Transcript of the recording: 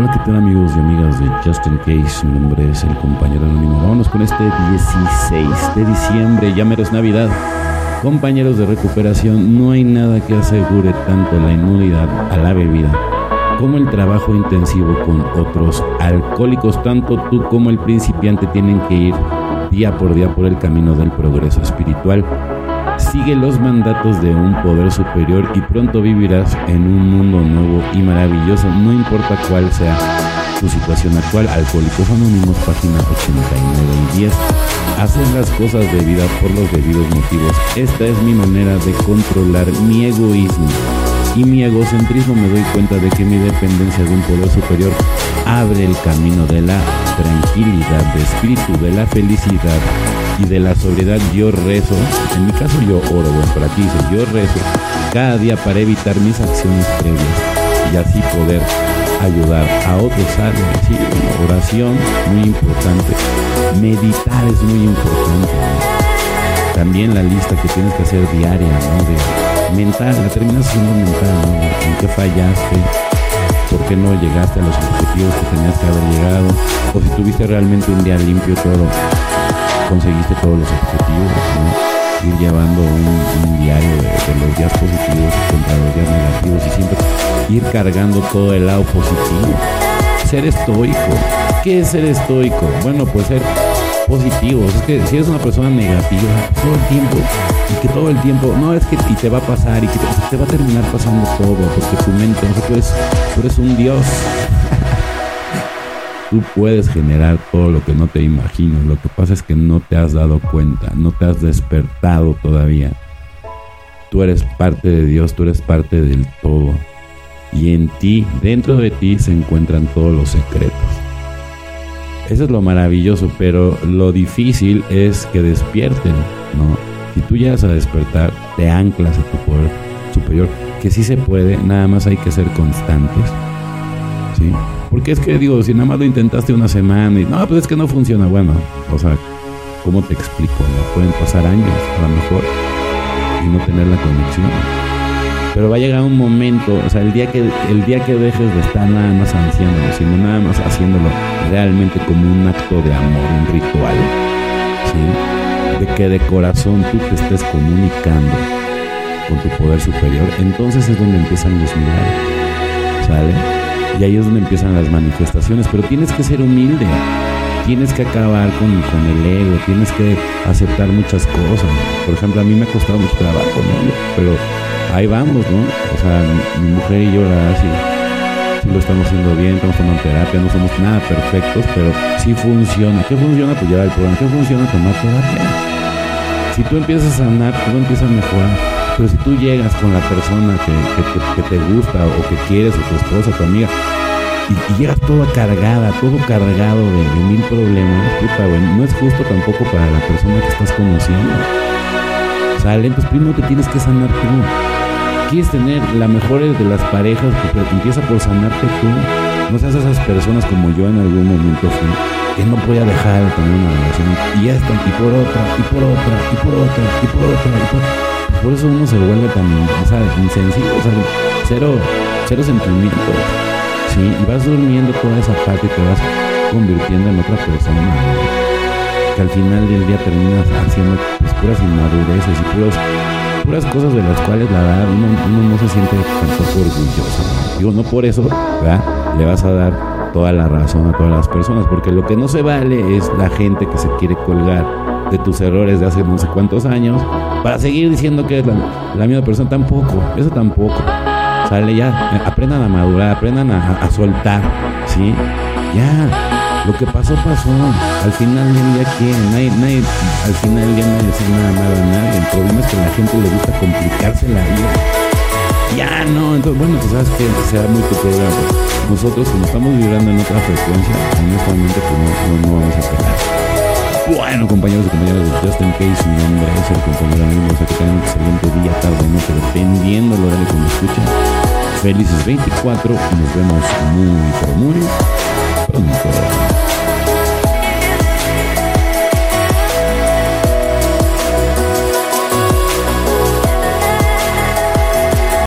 Hola, ¿qué tal amigos y amigas de Justin Case? Mi nombre es el compañero anónimo. Vámonos con este 16 de diciembre, ya menos Navidad. Compañeros de recuperación, no hay nada que asegure tanto la inmunidad a la bebida como el trabajo intensivo con otros alcohólicos. Tanto tú como el principiante tienen que ir día por día por el camino del progreso espiritual. Sigue los mandatos de un poder superior y pronto vivirás en un mundo nuevo y maravilloso, no importa cuál sea tu situación actual. Alcohólicos Anónimos, página 89 y 10. Hacer las cosas debidas por los debidos motivos. Esta es mi manera de controlar mi egoísmo y mi egocentrismo. Me doy cuenta de que mi dependencia de un poder superior abre el camino de la tranquilidad, de espíritu, de la felicidad y de la sobriedad. Yo rezo, en mi caso yo oro, bueno, para ti yo rezo cada día para evitar mis acciones previas y así poder ayudar a otros a sí, oración muy importante meditar es muy importante también la lista que tienes que hacer diaria ¿no? de mental la terminas haciendo mental ¿no? en qué fallaste por qué no llegaste a los objetivos que tenías que haber llegado o si tuviste realmente un día limpio todo conseguiste todos los objetivos ¿no? ir llevando un, diario de, los días positivos contra los días negativos y siempre ir cargando todo el lado positivo. Ser estoico. ¿Qué es ser estoico? Bueno, pues ser positivo. Es que si eres una persona negativa todo el tiempo y que todo el tiempo, no es que y te va a pasar y que te, va a terminar pasando todo porque tu mente, no sé, tú eres, tú eres un dios. Tú puedes generar todo lo que no te imaginas. Lo que pasa es que no te has dado cuenta, no te has despertado todavía. Tú eres parte de Dios, tú eres parte del todo. Y en ti, dentro de ti, se encuentran todos los secretos. Eso es lo maravilloso, pero lo difícil es que despierten, ¿no? Si tú llegas a despertar, te anclas a tu poder superior, que sí se puede, nada más hay que ser constantes, ¿sí? Porque es que digo, si nada más lo intentaste una semana y no, pues es que no funciona, bueno, o sea, ¿cómo te explico? No pueden pasar años a lo mejor y no tener la conexión. Pero va a llegar un momento, o sea, el día que el día que dejes de estar nada más anciándolo, sino nada más haciéndolo realmente como un acto de amor, un ritual, ¿sí? de que de corazón tú te estés comunicando con tu poder superior, entonces es donde empiezan los milagros, ¿sale? Y ahí es donde empiezan las manifestaciones, pero tienes que ser humilde, tienes que acabar con, con el ego, tienes que aceptar muchas cosas. Por ejemplo, a mí me ha costado mucho trabajo. Pero ahí vamos, ¿no? O sea, mi, mujer y yo, la verdad, sí, lo estamos haciendo bien, estamos tomando terapia, no somos nada perfectos, pero sí funciona. ¿Qué funciona? Pues llevar el programa. ¿Qué funciona? Tomar terapia. Si tú empiezas a sanar, tú empiezas a mejorar pero si tú llegas con la persona que, te gusta o que quieres, o tu esposa, tu amiga, y, llegas toda cargada, todo cargado de, mil problemas, puta, güey, no es justo tampoco para la persona que estás conociendo. Sale, entonces primero te tienes que sanar tú. Quieres tener la mejor de las parejas, pero empieza por sanarte tú. No seas esas personas como yo en algún momento que no podía dejar de tener una relación. Y ya están, y por otra, y por otra, y por otra, y por otra, y por otra. Por eso uno se vuelve tan, o sea, insensible, o sea, cero, cero sentimientos. ¿sí? Y vas durmiendo toda esa parte y te vas convirtiendo en otra persona. Que al final del día terminas haciendo pues, puras inmadureces y puras, cosas de las cuales la verdad uno, uno no se siente tampoco orgulloso. Digo, no por eso, ¿verdad? Le vas a dar toda la razón a todas las personas, porque lo que no se vale es la gente que se quiere colgar de tus errores de hace no sé cuántos años para seguir diciendo que es la, misma persona. Tampoco, eso tampoco. Sale ya, aprendan a madurar, aprendan a, soltar, ¿sí? Ya, lo que pasó, pasó. Al final del día, ¿quién? Nadie, nadie, al final del día nadie decir nada malo a nadie. El problema es que a la gente le gusta complicarse la vida. Ya, no, entonces, bueno, pues sabes que sea muy tu problema. Nosotros, como estamos vibrando en otra frecuencia, en momento, pues no, no vamos a pegar. Bueno, compañeros y compañeras de Justin Case, mi nombre es el compañero amigo, o que tengan un excelente día, tarde, noche, dependiendo lo que me escuchen. Felices 24 y nos vemos muy, pero muy pronto.